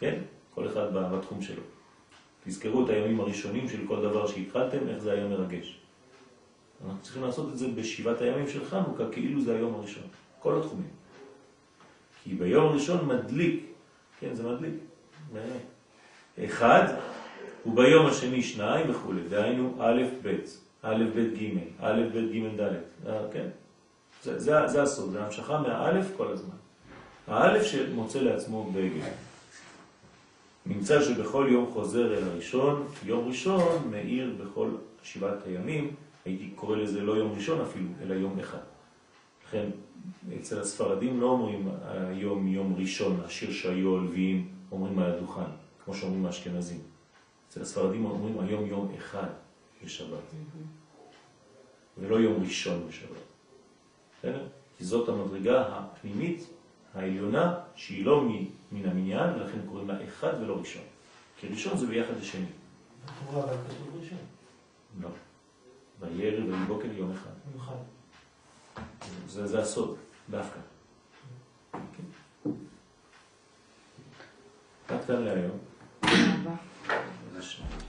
כן? כל אחד בתחום שלו. תזכרו את הימים הראשונים של כל דבר שהתחלתם, איך זה היה מרגש. אנחנו צריכים לעשות את זה בשבעת הימים של חנוכה, כאילו זה היום הראשון. כל התחומים. כי ביום הראשון מדליק, כן, זה מדליק. אחד, וביום השני שניים וכו'. דהיינו א', ב', א', ב', ג', א', ב', ג', ד'. כן? זה, זה, זה הסוד, זה המשכה מהאלף כל הזמן. האלף שמוצא לעצמו בגל. נמצא שבכל יום חוזר אל הראשון, יום ראשון מאיר בכל שבעת הימים, הייתי קורא לזה לא יום ראשון אפילו, אלא יום אחד. לכן אצל הספרדים לא אומרים היום יום ראשון, השיר שהיו הלוויים, אומרים על הדוכן, כמו שאומרים האשכנזים. אצל הספרדים אומרים היום יום אחד בשבת, ולא יום ראשון בשבת. בסדר? כי זאת המדרגה הפנימית העליונה שהיא לא מן המניין, ולכן קוראים לה אחד ולא ראשון. כי ראשון זה ביחד לשני. לא. וירא ויבוקר יום אחד. יום אחד. זה, זה הסוד, דווקא. כן. עד כאן להיום. תודה רבה.